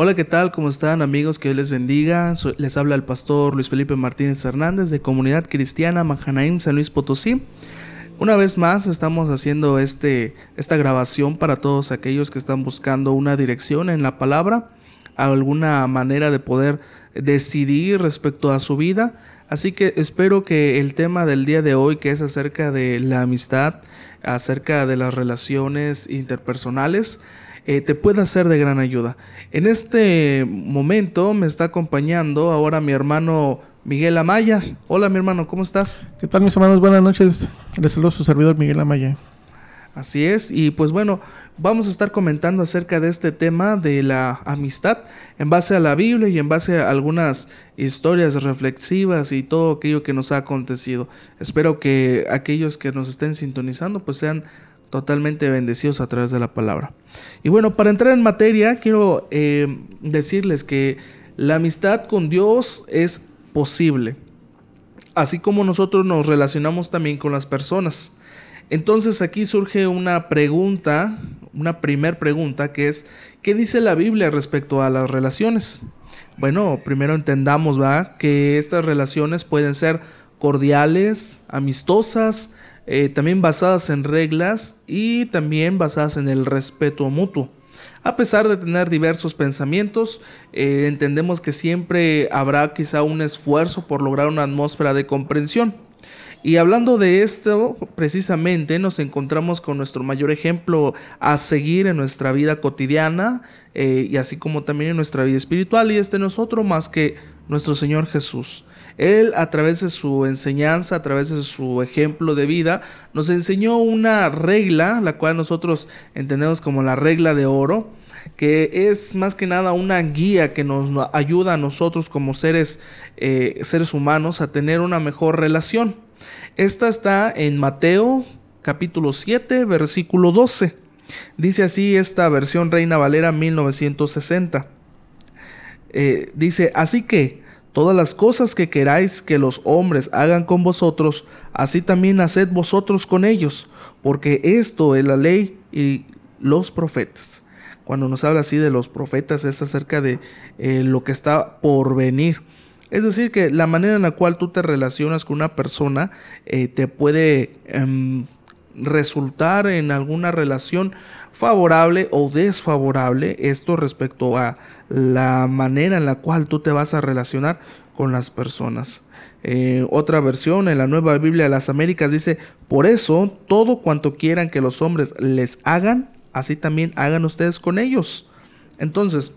Hola, ¿qué tal? ¿Cómo están amigos? Que Dios les bendiga. les habla el pastor Luis Felipe Martínez Hernández de Comunidad Cristiana Majanaim San Luis Potosí. Una vez más estamos haciendo este, esta grabación para todos aquellos que están buscando una dirección en la palabra, alguna manera de poder decidir respecto a su vida. Así que espero que el tema del día de hoy, que es acerca de la amistad, acerca de las relaciones interpersonales, eh, te pueda ser de gran ayuda. En este momento me está acompañando ahora mi hermano Miguel Amaya. Hola mi hermano, ¿cómo estás? ¿Qué tal mis hermanos? Buenas noches. Les saludo a su servidor Miguel Amaya. Así es, y pues bueno, vamos a estar comentando acerca de este tema de la amistad en base a la Biblia y en base a algunas historias reflexivas y todo aquello que nos ha acontecido. Espero que aquellos que nos estén sintonizando pues sean totalmente bendecidos a través de la palabra. Y bueno, para entrar en materia, quiero eh, decirles que la amistad con Dios es posible, así como nosotros nos relacionamos también con las personas. Entonces aquí surge una pregunta, una primer pregunta, que es, ¿qué dice la Biblia respecto a las relaciones? Bueno, primero entendamos. Que estas relaciones pueden ser cordiales, amistosas, eh, también basadas en reglas y también basadas en el respeto mutuo. A pesar de tener diversos pensamientos, eh, entendemos que siempre habrá quizá un esfuerzo por lograr una atmósfera de comprensión. Y hablando de esto, precisamente nos encontramos con nuestro mayor ejemplo a seguir en nuestra vida cotidiana eh, y así como también en nuestra vida espiritual, y este no es otro más que nuestro Señor Jesús. Él a través de su enseñanza, a través de su ejemplo de vida, nos enseñó una regla, la cual nosotros entendemos como la regla de oro, que es más que nada una guía que nos ayuda a nosotros como seres, eh, seres humanos a tener una mejor relación. Esta está en Mateo capítulo 7, versículo 12. Dice así esta versión Reina Valera 1960. Eh, dice, así que Todas las cosas que queráis que los hombres hagan con vosotros, así también haced vosotros con ellos, porque esto es la ley y los profetas. Cuando nos habla así de los profetas es acerca de eh, lo que está por venir. Es decir, que la manera en la cual tú te relacionas con una persona eh, te puede em, resultar en alguna relación favorable o desfavorable, esto respecto a la manera en la cual tú te vas a relacionar con las personas. Eh, otra versión en la nueva Biblia de las Américas dice, por eso todo cuanto quieran que los hombres les hagan, así también hagan ustedes con ellos. Entonces,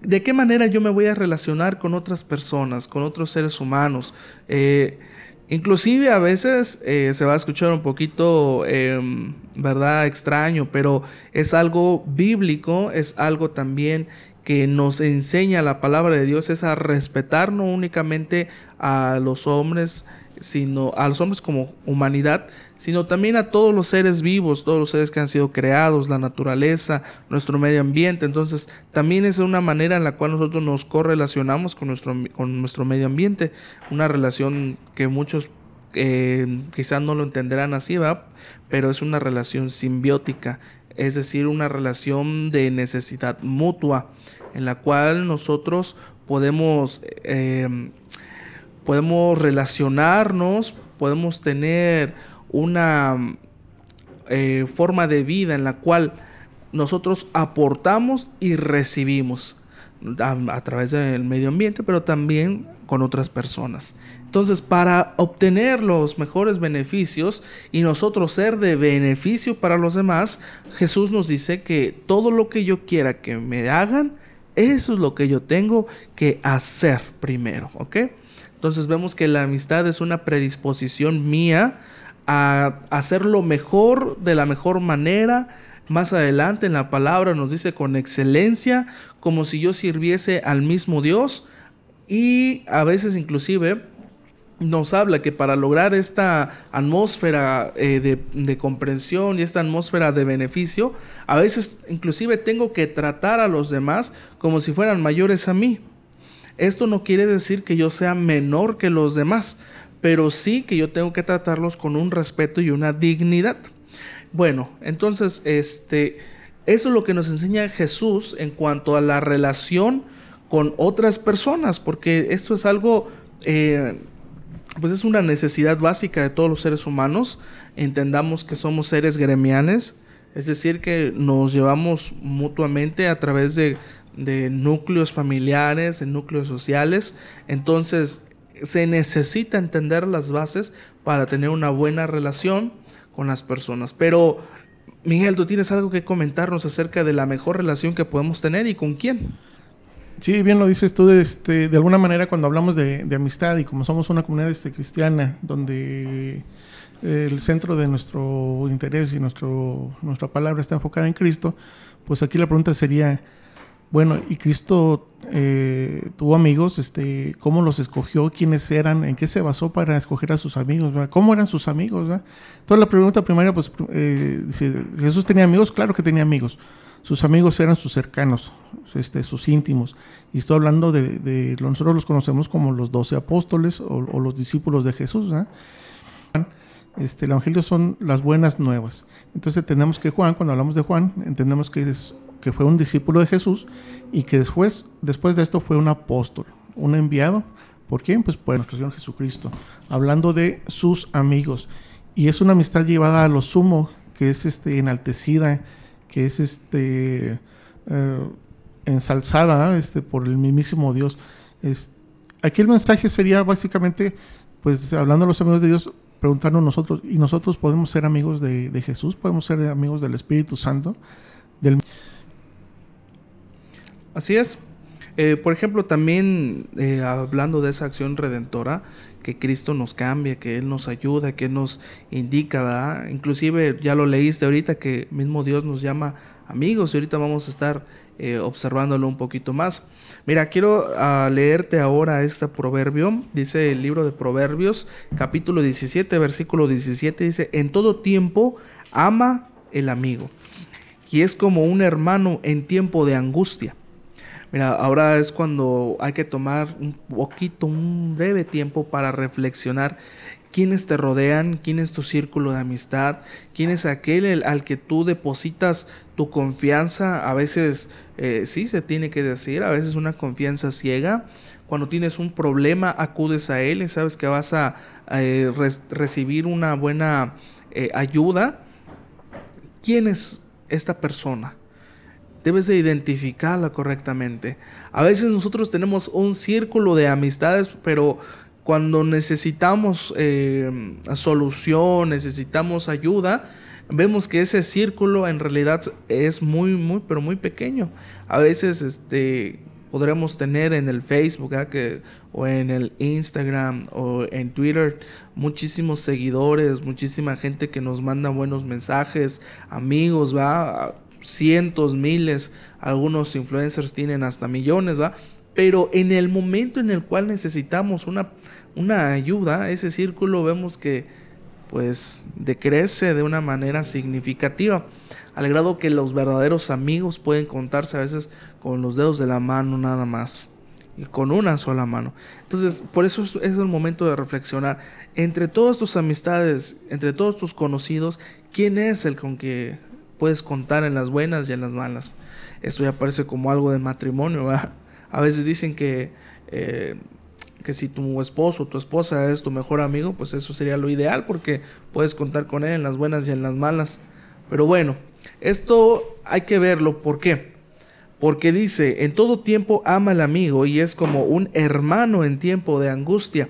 ¿de qué manera yo me voy a relacionar con otras personas, con otros seres humanos? Eh, Inclusive a veces eh, se va a escuchar un poquito, em, ¿verdad? Extraño, pero es algo bíblico, es algo también que nos enseña la palabra de Dios, es a respetar no únicamente a los hombres, sino a los hombres como humanidad, sino también a todos los seres vivos, todos los seres que han sido creados, la naturaleza, nuestro medio ambiente. Entonces, también es una manera en la cual nosotros nos correlacionamos con nuestro, con nuestro medio ambiente, una relación que muchos eh, quizás no lo entenderán así, ¿va? pero es una relación simbiótica, es decir, una relación de necesidad mutua, en la cual nosotros podemos... Eh, podemos relacionarnos, podemos tener una eh, forma de vida en la cual nosotros aportamos y recibimos a, través del medio ambiente, pero también con otras personas. Entonces, para obtener los mejores beneficios y nosotros ser de beneficio para los demás, Jesús nos dice que todo lo que yo quiera que me hagan, eso es lo que yo tengo que hacer primero, ¿ok? Entonces vemos que la amistad es una predisposición mía a hacer lo mejor de la mejor manera. Más adelante en la palabra nos dice con excelencia, como si yo sirviese al mismo Dios. Y a veces inclusive nos habla que para lograr esta atmósfera eh, de, de, comprensión y esta atmósfera de beneficio, a veces inclusive tengo que tratar a los demás como si fueran mayores a mí. Esto no quiere decir que yo sea menor que los demás, pero sí que yo tengo que tratarlos con un respeto y una dignidad. Bueno, entonces, este, eso es lo que nos enseña Jesús en cuanto a la relación con otras personas, porque esto es algo, eh, pues es una necesidad básica de todos los seres humanos. Entendamos que somos seres gremiales, es decir, que nos llevamos mutuamente a través de, de núcleos familiares, de núcleos sociales. Entonces, se necesita entender las bases para tener una buena relación con las personas. Pero, Miguel, tú tienes algo que comentarnos acerca de la mejor relación que podemos tener y con quién. Sí, bien lo dices tú, de, este, de alguna manera cuando hablamos de, amistad y como somos una comunidad este, cristiana, donde el centro de nuestro interés y nuestro, nuestra palabra está enfocada en Cristo, pues aquí la pregunta sería, bueno, ¿y Cristo eh, tuvo amigos? Este, ¿Cómo los escogió? ¿Quiénes eran? ¿En qué se basó para escoger a sus amigos? ¿Cómo eran sus amigos? Entonces la pregunta primaria, pues, eh, ¿Jesús tenía amigos? Claro que tenía amigos. Sus amigos eran sus cercanos, este, sus íntimos. Y estoy hablando de, nosotros los conocemos como los doce apóstoles o, los discípulos de Jesús. Este, el Evangelio son las buenas nuevas. Entonces tenemos que Juan, cuando hablamos de Juan, entendemos que es que fue un discípulo de Jesús y que después, después de esto fue un apóstol, un enviado. ¿Por quién? Pues por nuestro Señor Jesucristo, hablando de sus amigos. Y es una amistad llevada a lo sumo, que es este, enaltecida, que es este, eh, ensalzada este, por el mismísimo Dios. Es, aquí el mensaje sería básicamente, pues hablando de los amigos de Dios, preguntarnos nosotros, ¿y nosotros podemos ser amigos de Jesús? ¿Podemos ser amigos del Espíritu Santo? Así es. Eh, por ejemplo, también eh, hablando de esa acción redentora, que Cristo nos cambia, que Él nos ayuda, que Él nos indica. Inclusive ya lo leíste ahorita que mismo Dios nos llama amigos y ahorita vamos a estar eh, observándolo un poquito más. Mira, quiero ah, leerte ahora este proverbio, dice el libro de Proverbios, capítulo 17, versículo 17, dice, en todo tiempo ama el amigo y es como un hermano en tiempo de angustia. Mira, ahora es cuando hay que tomar un poquito, un breve tiempo para reflexionar quiénes te rodean, quién es tu círculo de amistad, quién es aquel al que tú depositas tu confianza. A veces, eh, sí, se tiene que decir, a veces una confianza ciega. Cuando tienes un problema, acudes a él y sabes que vas a eh, recibir una buena eh, ayuda. ¿Quién es esta persona? Debes de identificarla correctamente. A veces nosotros tenemos un círculo de amistades, pero cuando necesitamos eh, solución, necesitamos ayuda, vemos que ese círculo en realidad es muy, muy, pero muy pequeño. A veces este, podremos tener en el Facebook o en el Instagram o en Twitter muchísimos seguidores, muchísima gente que nos manda buenos mensajes, amigos, ¿va? Cientos, miles, algunos influencers tienen hasta millones, ¿va? Pero en el momento en el cual necesitamos una, una ayuda, ese círculo vemos que pues decrece de una manera significativa, al grado que los verdaderos amigos pueden contarse a veces con los dedos de la mano nada más y con una sola mano. Entonces, por eso es, es, el momento de reflexionar entre todas tus amistades, entre todos tus conocidos, quién es el con que puedes contar en las buenas y en las malas. Esto ya parece como algo de matrimonio, A veces dicen que, eh, que si tu esposo o tu esposa es tu mejor amigo, pues eso sería lo ideal porque puedes contar con él en las buenas y en las malas. Pero bueno, esto hay que verlo. ¿Por qué? Porque dice, en todo tiempo ama al amigo y es como un hermano en tiempo de angustia.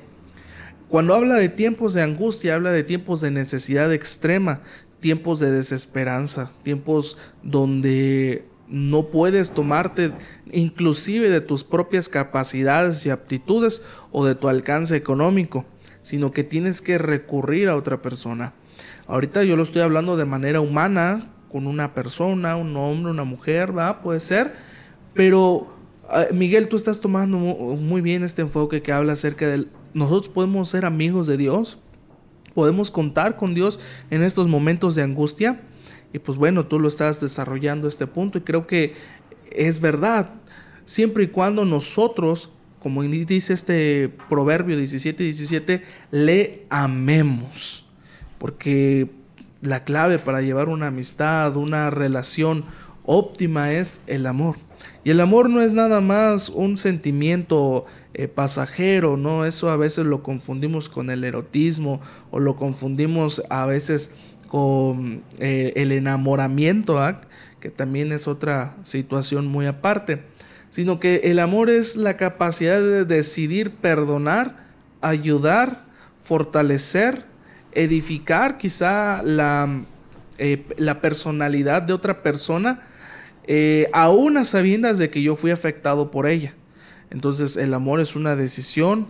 Cuando habla de tiempos de angustia, habla de tiempos de necesidad extrema, tiempos de desesperanza, tiempos donde no puedes tomarte inclusive de tus propias capacidades y aptitudes o de tu alcance económico, sino que tienes que recurrir a otra persona. Ahorita yo lo estoy hablando de manera humana, con una persona, un hombre, una mujer, ¿va? Puede ser, pero ah, Miguel, tú estás tomando muy bien este enfoque que habla acerca de nosotros podemos ser amigos de Dios podemos contar con Dios en estos momentos de angustia. Y pues bueno, tú lo estás desarrollando este punto y creo que es verdad. Siempre y cuando nosotros, como dice este proverbio 17 17, le amemos. Porque la clave para llevar una amistad, una relación óptima es el amor. Y el amor no es nada más un sentimiento eh, pasajero, ¿no? Eso a veces lo confundimos con el erotismo o lo confundimos a veces con eh, el enamoramiento, ¿ah? que también es otra situación muy aparte, sino que el amor es la capacidad de decidir perdonar, ayudar, fortalecer, edificar quizá la, eh, la personalidad de otra persona, eh, aún a sabiendas de que yo fui afectado por ella. Entonces el amor es una decisión,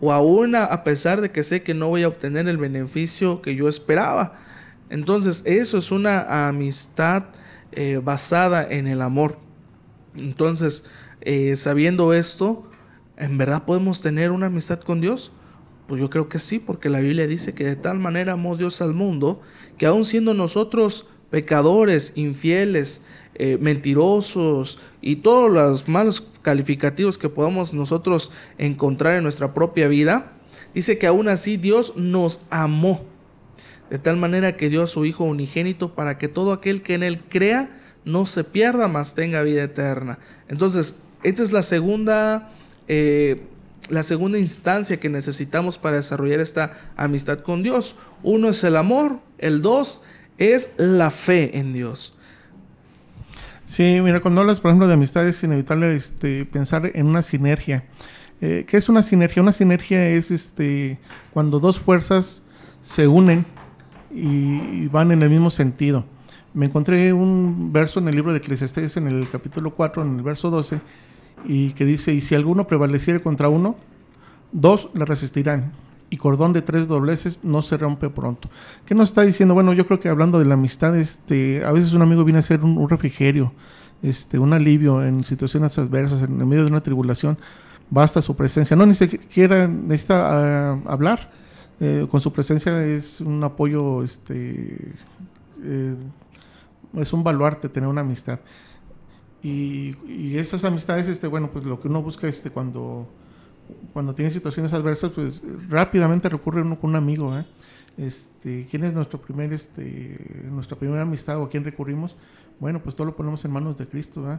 o aún a, pesar de que sé que no voy a obtener el beneficio que yo esperaba. Entonces eso es una amistad eh, basada en el amor. Entonces, sabiendo esto, ¿en verdad podemos tener una amistad con Dios? Pues yo creo que sí, porque la Biblia dice que de tal manera amó Dios al mundo, que aun siendo nosotros pecadores, infieles, eh, mentirosos y todos los malos calificativos que podamos nosotros encontrar en nuestra propia vida, dice que aún así Dios nos amó. De tal manera que dio a su Hijo unigénito para que todo aquel que en él crea no se pierda, mas tenga vida eterna. Entonces, esta es la segunda eh, la segunda instancia que necesitamos para desarrollar esta amistad con Dios. Uno es el amor, el dos es la fe en Dios. Sí, mira, cuando hablas, por ejemplo, de amistad es inevitable este, pensar en una sinergia. Eh, ¿Qué es una sinergia? Una sinergia es este, cuando dos fuerzas se unen y, van en el mismo sentido. Me encontré un verso en el libro de Eclesiastés, en el capítulo 4, en el verso 12, y que dice, y si alguno prevaleciere contra uno, dos le resistirán, y cordón de tres dobleces no se rompe pronto. ¿Qué nos está diciendo? Bueno, yo creo que hablando de la amistad, este, a veces un amigo viene a ser un, refrigerio, este, un alivio en situaciones adversas, en, medio de una tribulación, basta su presencia. No ni siquiera necesita ah, hablar, eh, con su presencia es un apoyo, este, eh, es un baluarte tener una amistad. Y, esas amistades, este, bueno, pues lo que uno busca este, cuando, cuando tiene situaciones adversas, pues rápidamente recurre uno con un amigo. ¿eh? Este, ¿Quién es nuestro primer, este, nuestra primera amistad o a quién recurrimos? Bueno, pues todo lo ponemos en manos de Cristo.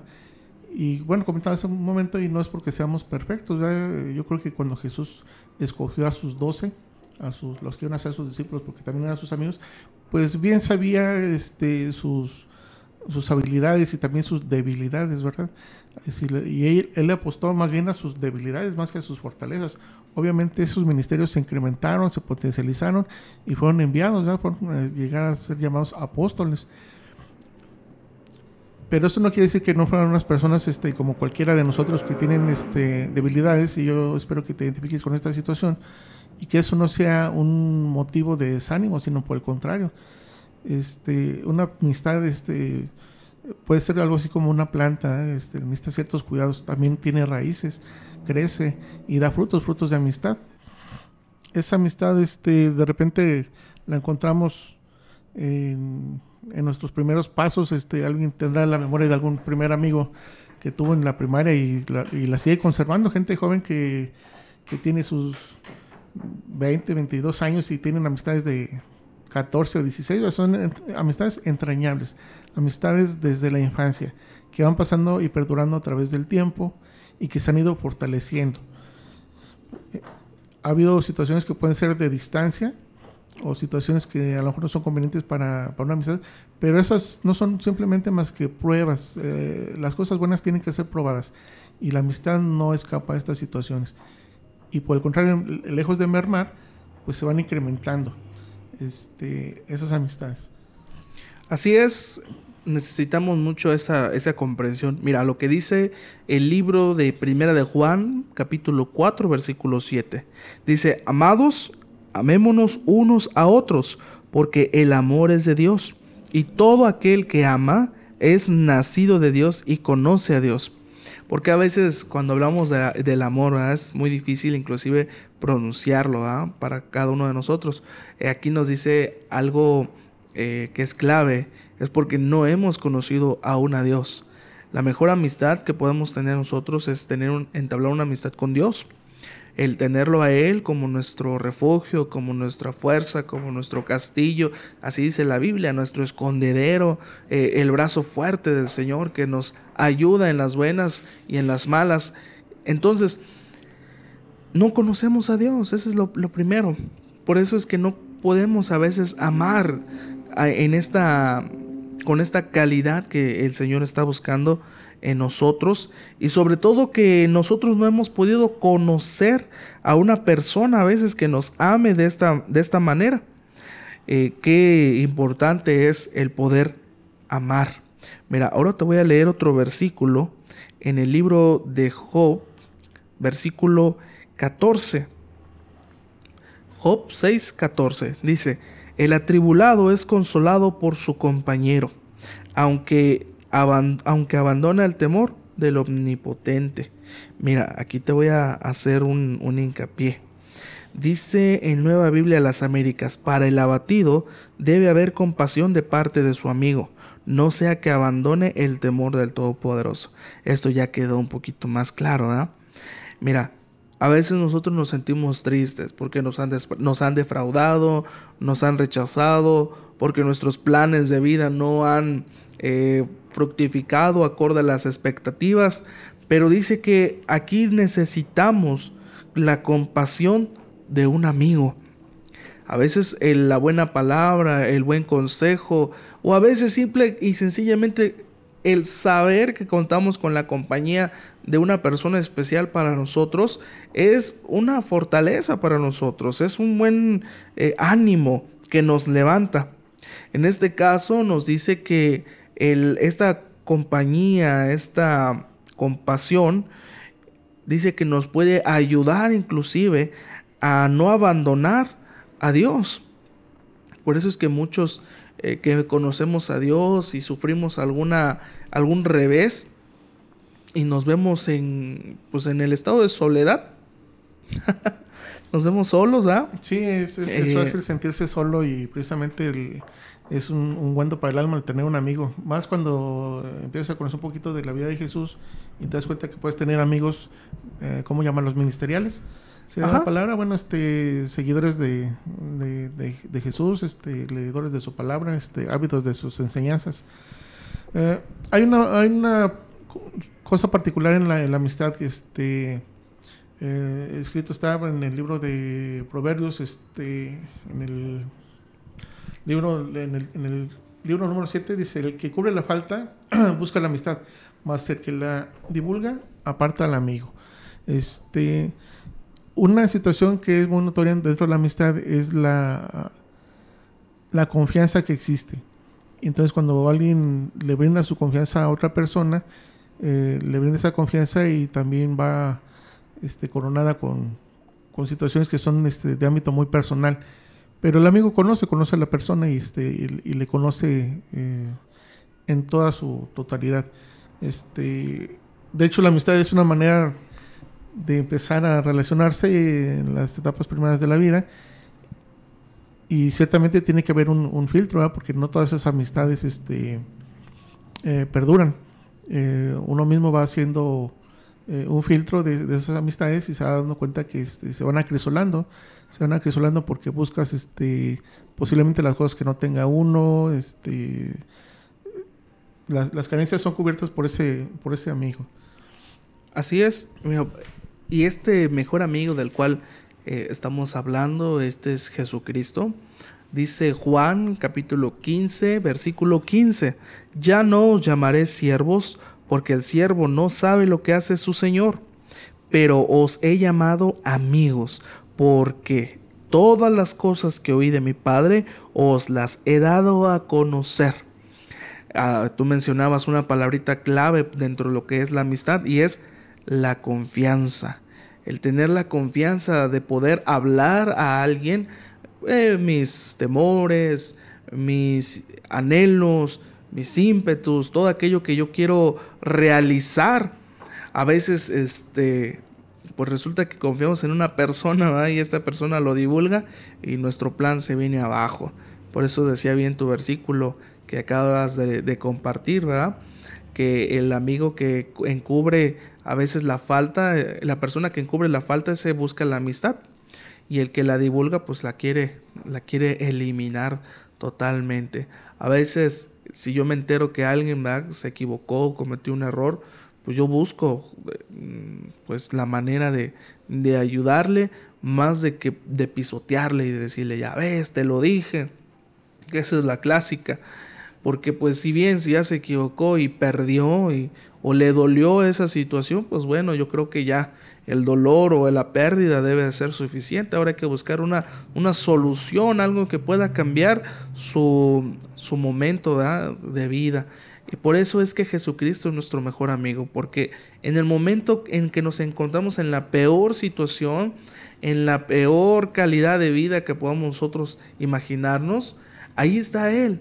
Y bueno, comentaba hace un momento, y no es porque seamos perfectos. Yo creo que cuando Jesús escogió a sus doce, a sus, los que iban a ser sus discípulos, porque también eran sus amigos, pues bien sabía este, sus sus habilidades y también sus debilidades, ¿verdad? Y él, le apostó más bien a sus debilidades más que a sus fortalezas. Obviamente esos ministerios se incrementaron, se potencializaron y fueron enviados, ¿ya? Fueron a llegar a ser llamados apóstoles. Pero eso no quiere decir que no fueran unas personas este, como cualquiera de nosotros que tienen este, debilidades y yo espero que te identifiques con esta situación y que eso no sea un motivo de desánimo, sino por el contrario este, una amistad este, puede ser algo así como una planta, este, necesita ciertos cuidados, también tiene raíces, crece y da frutos, frutos de amistad. Esa amistad este, de repente la encontramos en, nuestros primeros pasos, este, alguien tendrá la memoria de algún primer amigo que tuvo en la primaria y la, sigue conservando, gente joven que, que tiene sus 20, 22 años y tienen amistades de 14 o 16, son amistades entrañables, amistades desde la infancia, que van pasando y perdurando a través del tiempo y que se han ido fortaleciendo. Ha habido situaciones que pueden ser de distancia o situaciones que a lo mejor no son convenientes para, una amistad, pero esas no son simplemente más que pruebas. Eh, las cosas buenas tienen que ser probadas y la amistad no escapa de estas situaciones. Y por el contrario, lejos de mermar, pues se van incrementando este, esas amistades. Así es, necesitamos mucho esa, esa comprensión. Mira, lo que dice el libro de Primera de Juan, capítulo 4, versículo 7. Dice, amados, amémonos unos a otros, porque el amor es de Dios, y todo aquel que ama es nacido de Dios y conoce a Dios. Porque a veces cuando hablamos del amor es muy difícil inclusive pronunciarlo para cada uno de nosotros. Eh, aquí nos dice algo eh, que es clave, es porque no hemos conocido aún a Dios. La mejor amistad que podemos tener nosotros es tener un, entablar una amistad con Dios. el tenerlo a Él como nuestro refugio, como nuestra fuerza, como nuestro castillo, así dice la Biblia, nuestro escondedero, eh, el brazo fuerte del Señor que nos ayuda en las buenas y en las malas. Entonces, no conocemos a Dios, eso es lo, lo primero. Por eso es que no podemos a veces amar en esta, con esta calidad que el Señor está buscando en nosotros y sobre todo que nosotros no hemos podido conocer a una persona a veces que nos ame de esta, de esta manera. Eh, qué importante es el poder amar. Mira, ahora te voy a leer otro versículo en el libro de Job, versículo 14. Job 6, 14 dice, el atribulado es consolado por su compañero, aunque aunque abandona el temor del omnipotente. Mira, aquí te voy a hacer un, un hincapié. Dice en Nueva Biblia las Américas, para el abatido debe haber compasión de parte de su amigo, no sea que abandone el temor del Todopoderoso. Esto ya quedó un poquito más claro, ¿ah? Mira, a veces nosotros nos sentimos tristes porque nos han, nos han defraudado, nos han rechazado, porque nuestros planes de vida no han eh, fructificado acorde a las expectativas, pero dice que aquí necesitamos la compasión de un amigo. A veces la buena palabra, el buen consejo, o a veces simple y sencillamente el saber que contamos con la compañía de una persona especial para nosotros es una fortaleza para nosotros, es un buen eh, ánimo que nos levanta. En este caso nos dice que esta compañía, esta compasión, dice que nos puede ayudar inclusive a no abandonar a Dios. Por eso es que muchos eh, que conocemos a Dios y sufrimos alguna, algún revés y nos vemos en, pues en el estado de soledad, nos vemos solos, ¿ah? Sí, es, es, es, fácil sentirse solo y precisamente el, es un, un guando para el alma el tener un amigo. Más cuando empiezas a conocer un poquito de la vida de Jesús y te das cuenta que puedes tener amigos, eh, ¿cómo llaman los ministeriales? ¿Se la palabra? Bueno, este, seguidores de, de, Jesús, este, leedores de su palabra, este, hábitos de sus enseñanzas. Eh, hay, una, hay una cosa particular en la, amistad que este, eh, escrito estaba en el libro de Proverbios, este, en el libro, en, el, libro número 7 dice, el que cubre la falta busca la amistad, más el que la divulga aparta al amigo. Este, una situación que es muy notoria dentro de la amistad es la, la confianza que existe. Entonces cuando alguien le brinda su confianza a otra persona, eh, le brinda esa confianza y también va este, coronada con, situaciones que son este, de ámbito muy personal. Pero el amigo conoce, conoce a la persona y, este, y, le conoce eh, en toda su totalidad. Este, de hecho, la amistad es una manera de empezar a relacionarse en las etapas primeras de la vida. Y ciertamente tiene que haber un, filtro, porque no todas esas amistades este, eh, perduran. Eh, uno mismo va haciendo un filtro de, de, esas amistades y se va dando cuenta que este, se van acrisolando se van acrisolando porque buscas este posiblemente las cosas que no tenga uno, este las, las carencias son cubiertas por ese, por ese amigo. Así es, y este mejor amigo del cual eh, estamos hablando, este es Jesucristo. Dice Juan capítulo 15, versículo 15, ya no os llamaré siervos, porque el siervo no sabe lo que hace su Señor, pero os he llamado amigos, porque todas las cosas que oí de mi Padre os las he dado a conocer. Ah, tú mencionabas una palabrita clave dentro de lo que es la amistad y es la confianza. El tener la confianza de poder hablar a alguien eh, mis temores, mis anhelos, mis ímpetus, todo aquello que yo quiero realizar. A veces este, pues resulta que confiamos en una persona y esta persona lo divulga y nuestro plan se viene abajo. Por eso decía bien tu versículo que acabas de, compartir, ¿verdad? que el amigo que encubre a veces la falta, eh, la persona que encubre la falta se busca la amistad y el que la divulga pues la quiere, la quiere eliminar totalmente. A veces si yo me entero que alguien se equivocó, cometió un error, pues yo busco mm, pues la manera de, de ayudarle más de que de pisotearle y decirle, ya ves, te lo dije. Esa es la clásica. Porque pues si bien si ya se equivocó y perdió y, o le dolió esa situación, pues bueno, yo creo que ya el dolor o la pérdida debe ser suficiente. Ahora hay que buscar una, una solución, algo que pueda cambiar su, su momento de vida. Y por eso es que Jesucristo es nuestro mejor amigo, porque en el momento en que nos encontramos en la peor situación, en la peor calidad de vida que podamos nosotros imaginarnos, ahí está Él,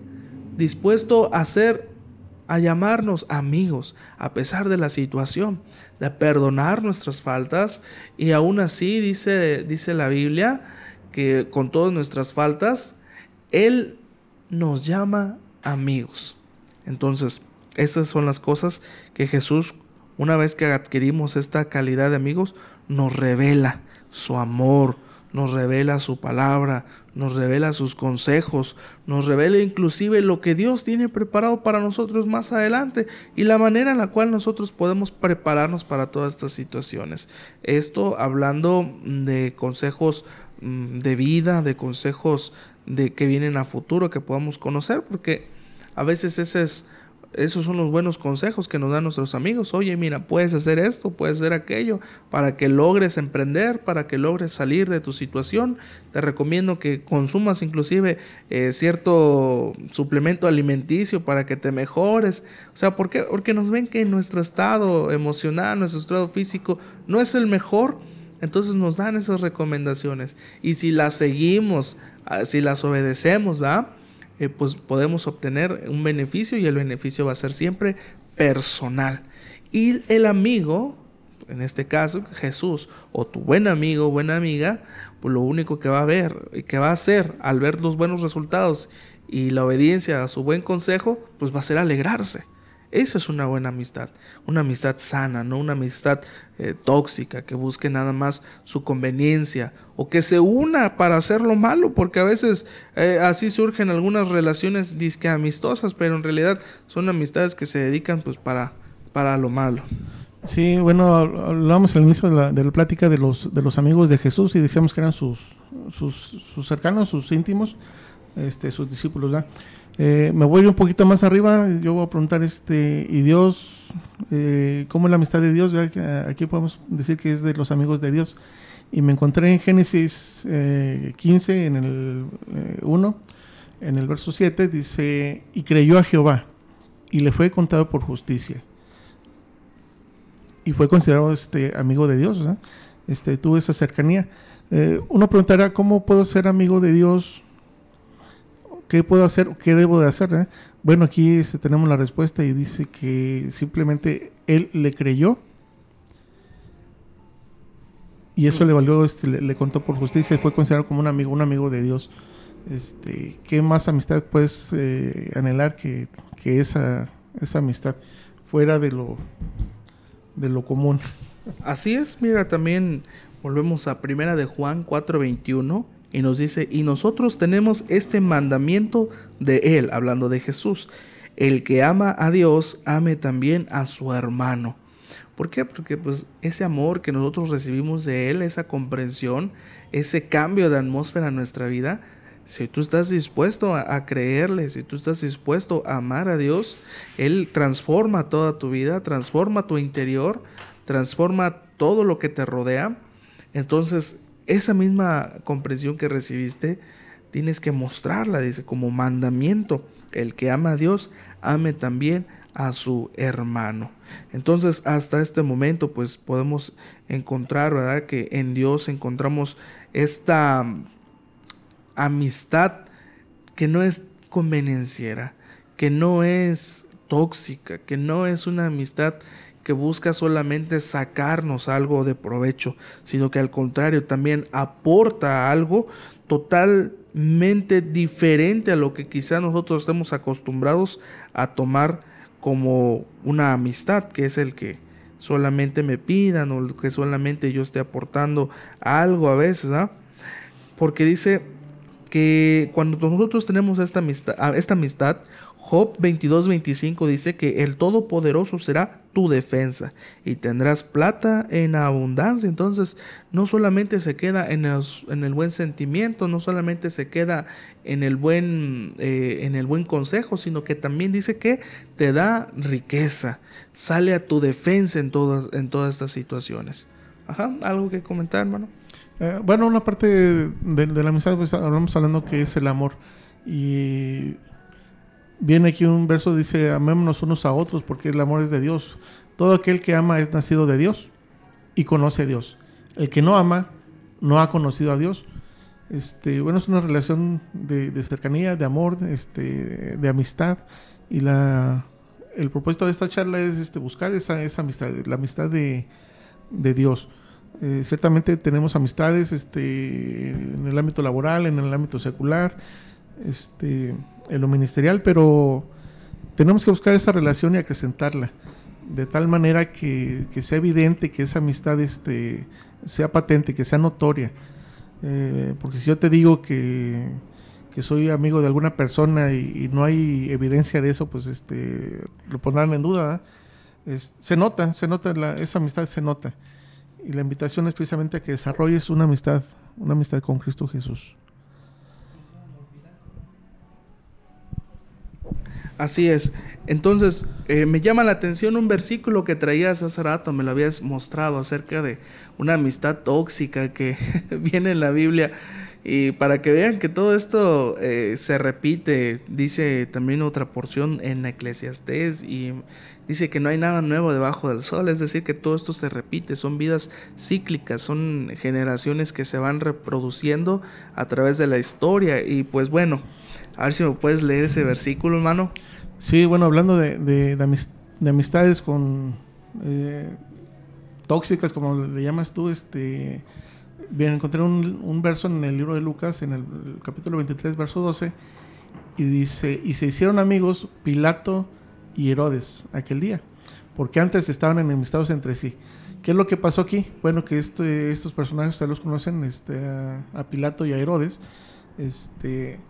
dispuesto a hacer, a llamarnos amigos, a pesar de la situación, de perdonar nuestras faltas, y aún así dice, dice la Biblia que con todas nuestras faltas, Él nos llama amigos. Entonces, estas son las cosas que Jesús, una vez que adquirimos esta calidad de amigos, nos revela su amor, nos revela su palabra, nos revela sus consejos, nos revela inclusive lo que Dios tiene preparado para nosotros más adelante y la manera en la cual nosotros podemos prepararnos para todas estas situaciones. Esto hablando de consejos mm, de vida, de consejos de que vienen a futuro que podamos conocer, porque a veces ese es, esos son los buenos consejos que nos dan nuestros amigos. Oye, mira, puedes hacer esto, puedes hacer aquello, para que logres emprender, para que logres salir de tu situación. Te recomiendo que consumas inclusive eh, cierto suplemento alimenticio para que te mejores. O sea, ¿por qué? Porque nos ven que nuestro estado emocional, nuestro estado físico no es el mejor. Entonces nos dan esas recomendaciones. Y si las seguimos, ah, si las obedecemos, ¿va? Eh, pues podemos obtener un beneficio y el beneficio va a ser siempre personal. Y el amigo, en este caso Jesús, o tu buen amigo buena amiga, pues lo único que va a ver y que va a hacer al ver los buenos resultados y la obediencia a su buen consejo, pues va a ser alegrarse. Esa es una buena amistad, una amistad sana, no una amistad eh, tóxica que busque nada más su conveniencia o que se una para hacer lo malo, porque a veces eh, así surgen algunas relaciones disque amistosas, pero en realidad son amistades que se dedican pues para, para lo malo. Sí, bueno, hablábamos al inicio de la, de la, plática de los, de los amigos de Jesús y decíamos que eran sus, sus, sus cercanos, sus íntimos, este, sus discípulos, ¿verdad? Eh, me voy un poquito más arriba, yo voy a preguntar, este, ¿y Dios? Eh, ¿Cómo es la amistad de Dios? Aquí podemos decir que es de los amigos de Dios. Y me encontré en Génesis 15, eh, en el 1, en el verso 7, dice, y creyó a Jehová, y le fue contado por justicia. Y fue considerado este, amigo de Dios, este, tuvo esa cercanía. uno preguntará, ¿cómo puedo ser amigo de Dios? ¿Qué puedo hacer? ¿Qué debo de hacer? Eh? Bueno, aquí tenemos la respuesta y dice que simplemente él le creyó y eso le valió, este, le, contó por justicia y fue considerado como un amigo, un amigo de Dios. Este, ¿Qué más amistad puedes eh, anhelar que, que, esa, esa amistad fuera de lo, de lo común? Así es, mira, también volvemos a primera de Juan 4:21 y nos dice, y nosotros tenemos este mandamiento de Él, hablando de Jesús. El que ama a Dios, ame también a su hermano. ¿Por qué? Porque pues ese amor que nosotros recibimos de Él, esa comprensión, ese cambio de atmósfera en nuestra vida, si tú estás dispuesto a, a, creerle, si tú estás dispuesto a amar a Dios, Él transforma toda tu vida, transforma tu interior, transforma todo lo que te rodea. Entonces esa misma comprensión que recibiste, tienes que mostrarla, dice, como mandamiento. El que ama a Dios, ame también a su hermano. Entonces, hasta este momento, pues podemos encontrar, ¿verdad? Que en Dios encontramos esta amistad que no es convenenciera, que no es tóxica, que no es una amistad que busca solamente sacarnos algo de provecho, sino que al contrario también aporta algo totalmente diferente a lo que quizá nosotros estemos acostumbrados a tomar como una amistad, que es el que solamente me pidan o que solamente yo esté aportando algo a veces, ¿ah? Porque dice que cuando nosotros tenemos esta amistad Job 22:25 dice que el Todopoderoso será tu defensa y tendrás plata en abundancia. Entonces, no solamente se queda en, en el buen sentimiento, no solamente se queda en el buen, eh, en el buen consejo, sino que también dice que te da riqueza, sale a tu defensa en todas, en todas estas situaciones. Ajá, algo que comentar, hermano. Eh, bueno, una parte de, la amistad, pues hablamos hablando que es el amor. Y Viene aquí un verso, dice, amémonos unos a otros porque el amor es de Dios. Todo aquel que ama es nacido de Dios y conoce a Dios. El que no ama no ha conocido a Dios. Este, bueno, es una relación de, cercanía, de amor, este, de amistad. Y la, el propósito de esta charla es este, buscar esa, esa amistad, la amistad de, Dios. Eh, ciertamente tenemos amistades este, en el ámbito laboral, en el ámbito secular, este, en lo ministerial, pero tenemos que buscar esa relación y acrecentarla, de tal manera que, sea evidente, que esa amistad este, sea patente, que sea notoria. Eh, porque si yo te digo que, soy amigo de alguna persona y, no hay evidencia de eso, pues este, lo pondrán en duda. se nota, se nota, esa amistad se nota. Y la invitación es precisamente a que desarrolles una amistad, una amistad con Cristo Jesús. Así es. Entonces, eh, me llama la atención un versículo que traías hace rato, me lo habías mostrado acerca de una amistad tóxica que viene en la Biblia. Y para que vean que todo esto eh, se repite, dice también otra porción en Eclesiastés y dice que no hay nada nuevo debajo del sol, es decir, que todo esto se repite, son vidas cíclicas, son generaciones que se van reproduciendo a través de la historia y pues bueno, a ver si me puedes leer ese versículo, hermano. Sí, bueno, hablando de, de, amistades con eh, tóxicas, como le llamas tú, este, bien, encontré un, verso en el libro de Lucas, en el, capítulo 23, verso 12, y dice, y se hicieron amigos Pilato y Herodes aquel día, porque antes estaban enemistados entre sí. ¿Qué es lo que pasó aquí? Bueno, que este, estos personajes ustedes los conocen, este, a Pilato y a Herodes, este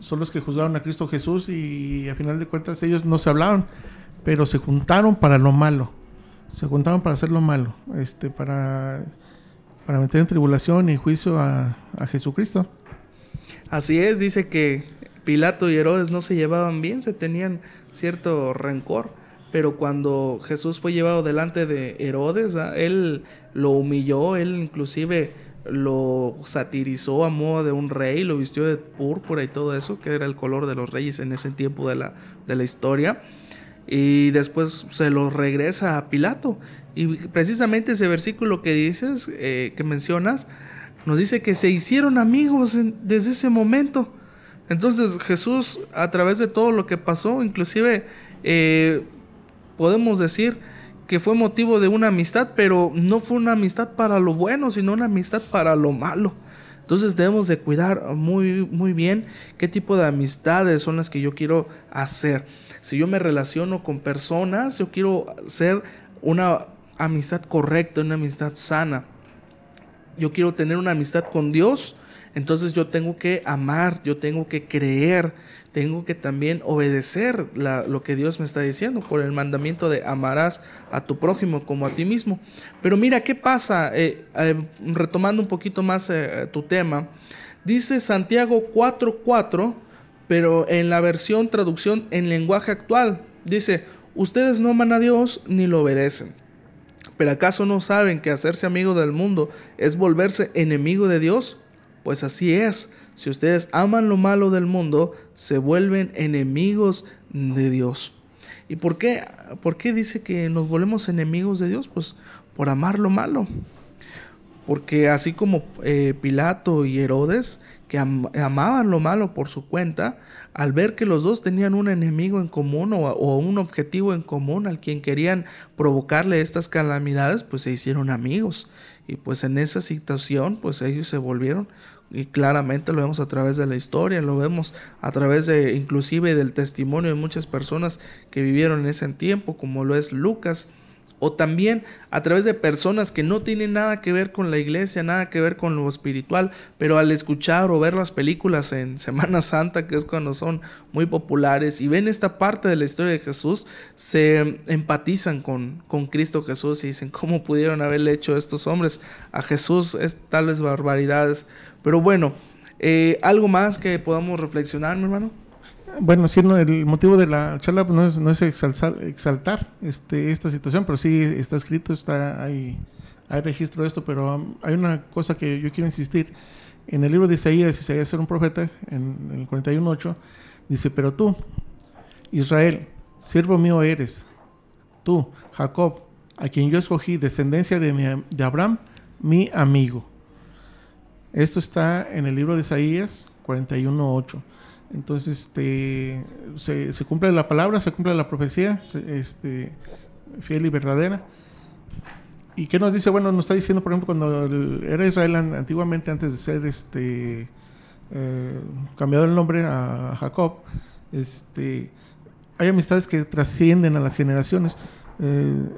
son los que juzgaron a Cristo Jesús y a final de cuentas ellos no se hablaban, pero se juntaron para lo malo. Se juntaron para hacer lo malo, este, para, para meter en tribulación y juicio a, a Jesucristo. Así es, dice que Pilato y Herodes no se llevaban bien, se tenían cierto rencor, pero cuando Jesús fue llevado delante de Herodes, ¿ah? él lo humilló, él inclusive lo satirizó a modo de un rey, lo vistió de púrpura y todo eso, que era el color de los reyes en ese tiempo de la, de la historia. Y después se lo regresa a Pilato. Y precisamente ese versículo que dices, eh, que mencionas, nos dice que se hicieron amigos desde ese momento. Entonces Jesús, a través de todo lo que pasó, inclusive eh, podemos decir que fue motivo de una amistad, pero no fue una amistad para lo bueno, sino una amistad para lo malo. Entonces debemos de cuidar muy, muy bien qué tipo de amistades son las que yo quiero hacer. Si yo me relaciono con personas, yo quiero hacer una amistad correcta, una amistad sana. Yo quiero tener una amistad con Dios, entonces yo tengo que amar, yo tengo que creer, tengo que también obedecer lo que Dios me está diciendo por el mandamiento de amarás a tu prójimo como a ti mismo. Pero mira, ¿qué pasa? Eh, eh, retomando un poquito más eh, tu tema, dice Santiago 4.4, pero en la versión traducción en lenguaje actual, dice, ustedes no aman a Dios ni lo obedecen. ¿Pero acaso no saben que hacerse amigo del mundo es volverse enemigo de Dios? Pues así es, si ustedes aman lo malo del mundo, se vuelven enemigos de Dios. ¿Y por qué, por qué dice que nos volvemos enemigos de Dios? Pues por amar lo malo. Porque así como eh, Pilato y Herodes que amaban lo malo por su cuenta, al ver que los dos tenían un enemigo en común o, o, un objetivo en común al quien querían provocarle estas calamidades, pues se hicieron amigos. Y pues en esa situación, pues ellos se volvieron y claramente lo vemos a través de la historia, lo vemos a través de inclusive del testimonio de muchas personas que vivieron en ese tiempo, como lo es Lucas, o también a través de personas que no tienen nada que ver con la iglesia, nada que ver con lo espiritual, pero al escuchar o ver las películas en Semana Santa, que es cuando son muy populares, y ven esta parte de la historia de Jesús, se empatizan con, con Cristo Jesús y dicen, ¿cómo pudieron haberle hecho estos hombres a Jesús es, tales barbaridades? Pero bueno, eh, ¿algo más que podamos reflexionar, mi hermano? Bueno, sí, el motivo de la charla pues, no es, no es exaltar, este, esta situación, pero sí está escrito, está hay, registro de esto, pero um, hay una cosa que yo quiero insistir. En el libro de Isaías, Isaías era un profeta, en, el 41.8, dice, pero tú, Israel, siervo mío eres, tú, Jacob, a quien yo escogí, descendencia de, mi, de Abraham, mi amigo. Esto está en el libro de Isaías 41.8. Entonces, este, se, cumple la palabra, se cumple la profecía, este, fiel y verdadera. ¿Y qué nos dice? Bueno, nos está diciendo, por ejemplo, cuando era Israel antiguamente, antes de ser este, eh, cambiado el nombre a Jacob, este, hay amistades que trascienden a las generaciones. Eh,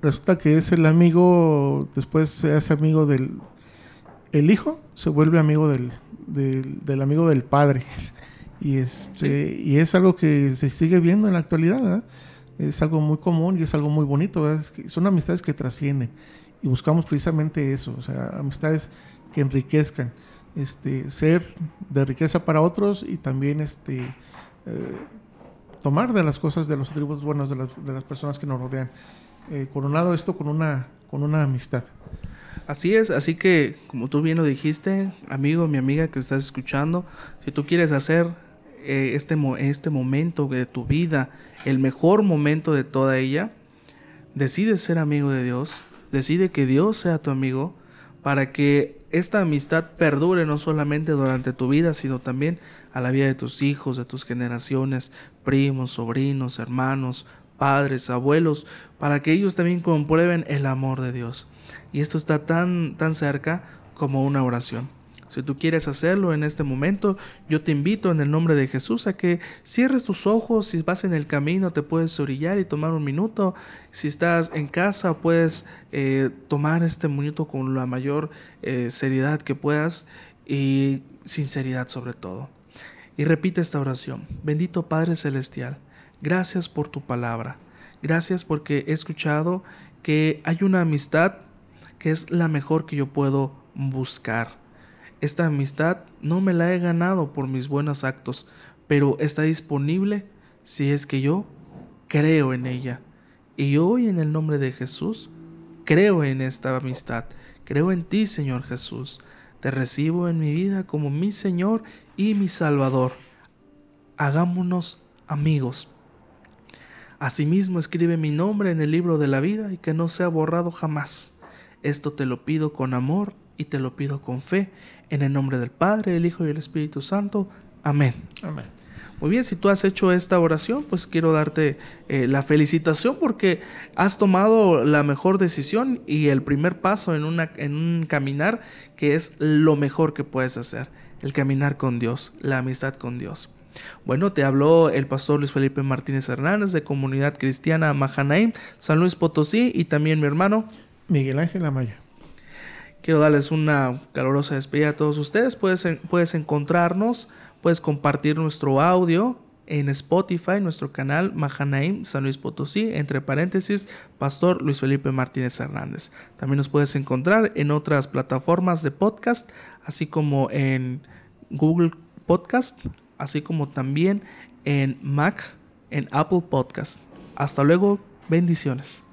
resulta que es el amigo, después se hace amigo del el hijo, se vuelve amigo del, del amigo del padre. Y, este, y es algo que se sigue viendo en la actualidad. Es algo muy común y es algo muy bonito. son amistades que trascienden. Y buscamos precisamente eso. O sea, amistades que enriquezcan. Este, ser de riqueza para otros y también este, eh, tomar de las cosas, de los atributos buenos de las, de las personas que nos rodean. Eh, coronado esto con una, con una amistad. Así es, así que como tú bien lo dijiste, amigo, mi amiga que estás escuchando, si tú quieres hacer eh, este, este momento de tu vida, el mejor momento de toda ella, decide ser amigo de Dios, decide que Dios sea tu amigo para que esta amistad perdure no solamente durante tu vida, sino también a la vida de tus hijos, de tus generaciones, primos, sobrinos, hermanos, padres, abuelos, para que ellos también comprueben el amor de Dios. Y esto está tan, tan cerca como una oración. Si tú quieres hacerlo en este momento, yo te invito en el nombre de Jesús a que cierres tus ojos. Si vas en el camino, te puedes orillar y tomar un minuto. Si estás en casa, puedes eh, tomar este minuto con la mayor eh, seriedad que puedas y sinceridad sobre todo. Y repite esta oración. Bendito Padre Celestial, gracias por tu palabra. Gracias porque he escuchado que hay una amistad que es la mejor que yo puedo buscar esta amistad no me la he ganado por mis buenos actos, pero está disponible si es que yo creo en ella. Y hoy en el nombre de Jesús, creo en esta amistad, creo en ti, Señor Jesús. Te recibo en mi vida como mi Señor y mi Salvador. Hagámonos amigos. Asimismo, escribe mi nombre en el libro de la vida y que no sea borrado jamás. Esto te lo pido con amor y te lo pido con fe, en el nombre del Padre, el Hijo y el Espíritu Santo. Amén. Amén. Muy bien, si tú has hecho esta oración, pues quiero darte eh, la felicitación porque has tomado la mejor decisión y el primer paso en, una, en un caminar que es lo mejor que puedes hacer, el caminar con Dios, la amistad con Dios. Bueno, te habló el pastor Luis Felipe Martínez Hernández de Comunidad Cristiana Mahanaim, San Luis Potosí y también mi hermano Miguel Ángel Amaya. Quiero darles una calurosa despedida a todos ustedes. Puedes, puedes encontrarnos, puedes compartir nuestro audio en Spotify, nuestro canal Mahanaim San Luis Potosí, entre paréntesis, Pastor Luis Felipe Martínez Hernández. También nos puedes encontrar en otras plataformas de podcast, así como en Google Podcast, así como también en Mac, en Apple Podcast. Hasta luego, bendiciones.